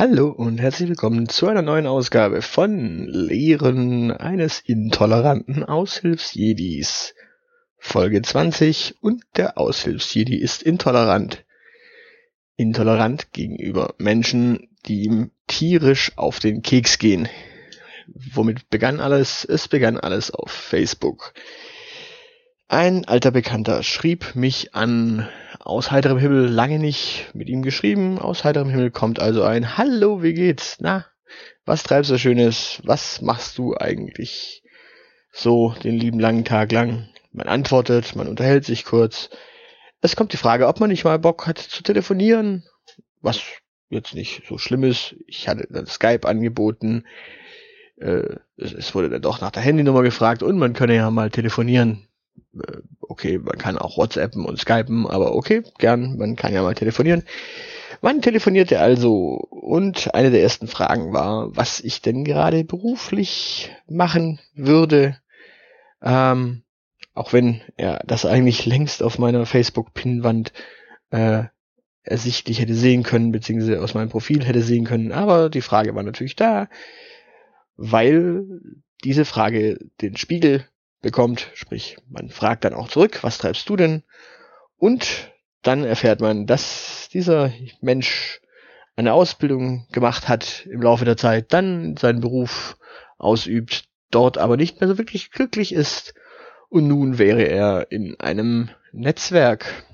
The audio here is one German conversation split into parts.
Hallo und herzlich willkommen zu einer neuen Ausgabe von Lehren eines intoleranten Aushilfsjedis. Folge 20 und der Aushilfsjedi ist intolerant. Intolerant gegenüber Menschen, die ihm tierisch auf den Keks gehen. Womit begann alles? Es begann alles auf Facebook. Ein alter Bekannter schrieb mich an aus heiterem Himmel lange nicht mit ihm geschrieben. Aus heiterem Himmel kommt also ein Hallo, wie geht's? Na, was treibst du Schönes? Was machst du eigentlich so den lieben langen Tag lang? Man antwortet, man unterhält sich kurz. Es kommt die Frage, ob man nicht mal Bock hat zu telefonieren. Was jetzt nicht so schlimm ist. Ich hatte dann Skype angeboten. Äh, es, es wurde dann doch nach der Handynummer gefragt und man könne ja mal telefonieren okay, man kann auch WhatsAppen und Skypen, aber okay, gern, man kann ja mal telefonieren. Man telefonierte also und eine der ersten Fragen war, was ich denn gerade beruflich machen würde. Ähm, auch wenn er das eigentlich längst auf meiner Facebook-Pinnwand äh, ersichtlich hätte sehen können, beziehungsweise aus meinem Profil hätte sehen können. Aber die Frage war natürlich da, weil diese Frage den Spiegel bekommt, sprich, man fragt dann auch zurück, was treibst du denn? Und dann erfährt man, dass dieser Mensch eine Ausbildung gemacht hat im Laufe der Zeit, dann seinen Beruf ausübt, dort aber nicht mehr so wirklich glücklich ist und nun wäre er in einem Netzwerk.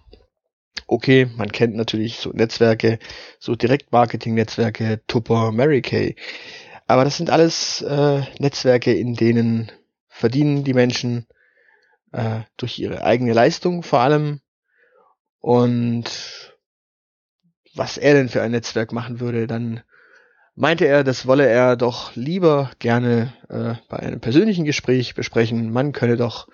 Okay, man kennt natürlich so Netzwerke, so Direktmarketing-Netzwerke, Tupper, Mary Kay. Aber das sind alles äh, Netzwerke, in denen verdienen die Menschen äh, durch ihre eigene Leistung vor allem. Und was er denn für ein Netzwerk machen würde, dann meinte er, das wolle er doch lieber gerne äh, bei einem persönlichen Gespräch besprechen. Man könne doch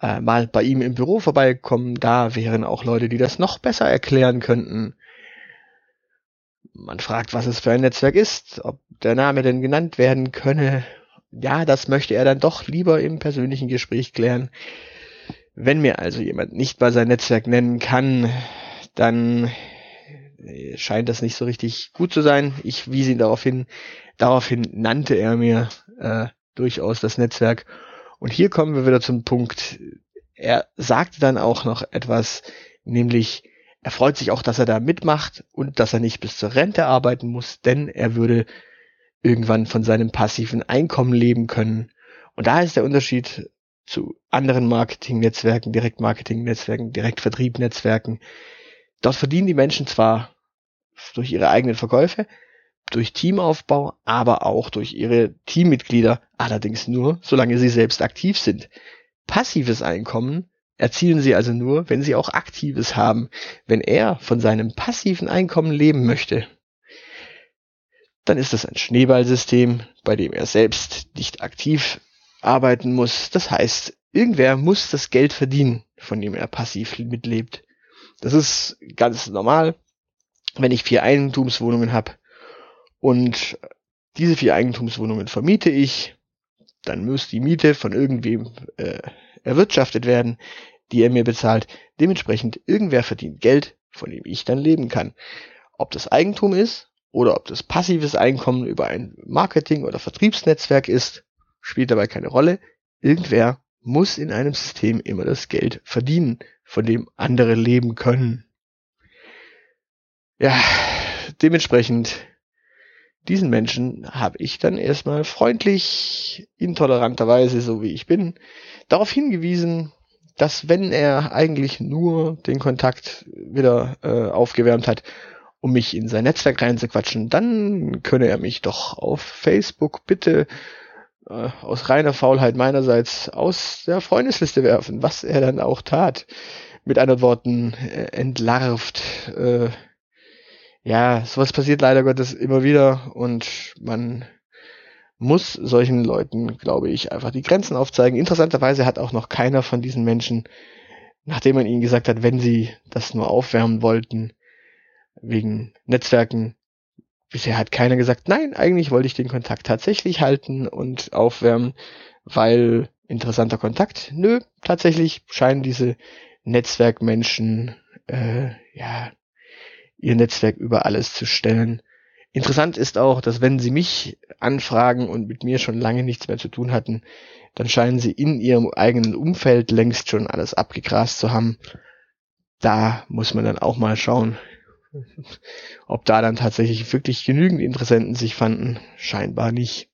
äh, mal bei ihm im Büro vorbeikommen. Da wären auch Leute, die das noch besser erklären könnten. Man fragt, was es für ein Netzwerk ist, ob der Name denn genannt werden könne ja, das möchte er dann doch lieber im persönlichen Gespräch klären. Wenn mir also jemand nicht mal sein Netzwerk nennen kann, dann äh, scheint das nicht so richtig gut zu sein. Ich wies ihn darauf hin. Daraufhin nannte er mir äh, durchaus das Netzwerk. Und hier kommen wir wieder zum Punkt. Er sagte dann auch noch etwas, nämlich er freut sich auch, dass er da mitmacht und dass er nicht bis zur Rente arbeiten muss, denn er würde irgendwann von seinem passiven Einkommen leben können. Und da ist der Unterschied zu anderen Marketingnetzwerken, Direktmarketingnetzwerken, Direktvertriebnetzwerken. Dort verdienen die Menschen zwar durch ihre eigenen Verkäufe, durch Teamaufbau, aber auch durch ihre Teammitglieder, allerdings nur, solange sie selbst aktiv sind. Passives Einkommen erzielen sie also nur, wenn sie auch aktives haben. Wenn er von seinem passiven Einkommen leben möchte, dann ist das ein Schneeballsystem, bei dem er selbst nicht aktiv arbeiten muss. Das heißt, irgendwer muss das Geld verdienen, von dem er passiv mitlebt. Das ist ganz normal, wenn ich vier Eigentumswohnungen habe und diese vier Eigentumswohnungen vermiete ich, dann muss die Miete von irgendwem äh, erwirtschaftet werden, die er mir bezahlt. Dementsprechend irgendwer verdient Geld, von dem ich dann leben kann. Ob das Eigentum ist oder ob das passives Einkommen über ein Marketing- oder Vertriebsnetzwerk ist, spielt dabei keine Rolle. Irgendwer muss in einem System immer das Geld verdienen, von dem andere leben können. Ja, dementsprechend diesen Menschen habe ich dann erstmal freundlich, intoleranterweise, so wie ich bin, darauf hingewiesen, dass wenn er eigentlich nur den Kontakt wieder äh, aufgewärmt hat um mich in sein Netzwerk reinzuquatschen, dann könne er mich doch auf Facebook bitte äh, aus reiner Faulheit meinerseits aus der Freundesliste werfen, was er dann auch tat. Mit anderen Worten, äh, entlarvt. Äh, ja, sowas passiert leider Gottes immer wieder und man muss solchen Leuten, glaube ich, einfach die Grenzen aufzeigen. Interessanterweise hat auch noch keiner von diesen Menschen, nachdem man ihnen gesagt hat, wenn sie das nur aufwärmen wollten, wegen Netzwerken. Bisher hat keiner gesagt, nein, eigentlich wollte ich den Kontakt tatsächlich halten und aufwärmen, weil interessanter Kontakt. Nö, tatsächlich scheinen diese Netzwerkmenschen äh, ja ihr Netzwerk über alles zu stellen. Interessant ist auch, dass wenn sie mich anfragen und mit mir schon lange nichts mehr zu tun hatten, dann scheinen sie in ihrem eigenen Umfeld längst schon alles abgegrast zu haben. Da muss man dann auch mal schauen, ob da dann tatsächlich wirklich genügend Interessenten sich fanden. Scheinbar nicht.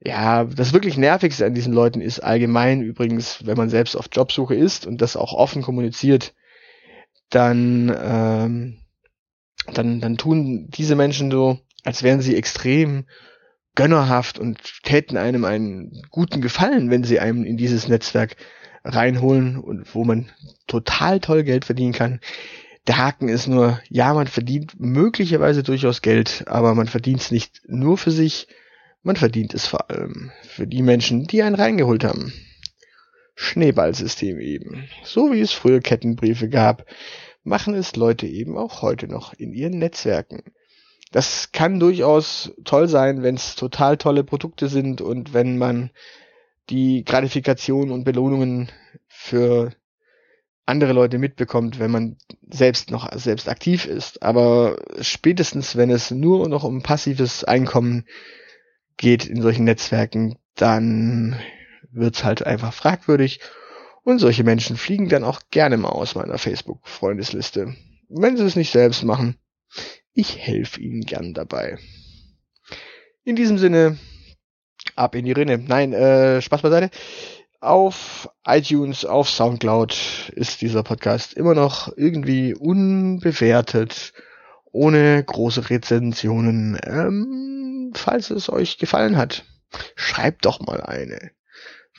Ja, das wirklich Nervigste an diesen Leuten ist allgemein übrigens, wenn man selbst auf Jobsuche ist und das auch offen kommuniziert, dann, ähm, dann, dann tun diese Menschen so, als wären sie extrem gönnerhaft und täten einem einen guten Gefallen, wenn sie einem in dieses Netzwerk reinholen und wo man total toll Geld verdienen kann. Der Haken ist nur, ja, man verdient möglicherweise durchaus Geld, aber man verdient es nicht nur für sich, man verdient es vor allem für die Menschen, die einen reingeholt haben. Schneeballsystem eben. So wie es früher Kettenbriefe gab, machen es Leute eben auch heute noch in ihren Netzwerken. Das kann durchaus toll sein, wenn es total tolle Produkte sind und wenn man die Gratifikationen und Belohnungen für andere Leute mitbekommt, wenn man selbst noch selbst aktiv ist. Aber spätestens, wenn es nur noch um passives Einkommen geht in solchen Netzwerken, dann wird's halt einfach fragwürdig. Und solche Menschen fliegen dann auch gerne mal aus meiner Facebook-Freundesliste. Wenn sie es nicht selbst machen, ich helfe ihnen gern dabei. In diesem Sinne, ab in die Rinne. Nein, äh, Spaß beiseite. Auf iTunes, auf Soundcloud ist dieser Podcast immer noch irgendwie unbewertet, ohne große Rezensionen. Ähm, falls es euch gefallen hat, schreibt doch mal eine.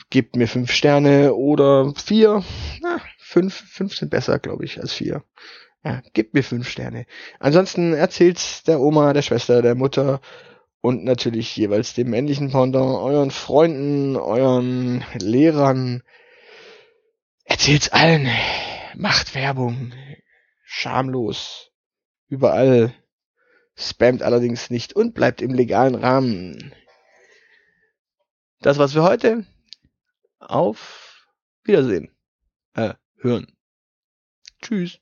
Gebt mir fünf Sterne oder vier. Na, fünf, fünf sind besser, glaube ich, als vier. Ja, gebt mir fünf Sterne. Ansonsten erzählt's der Oma, der Schwester, der Mutter und natürlich jeweils dem männlichen Pendant, euren Freunden, euren Lehrern. Erzählt's allen. Macht Werbung. Schamlos. Überall. Spammt allerdings nicht und bleibt im legalen Rahmen. Das war's für heute. Auf Wiedersehen. Äh, hören. Tschüss.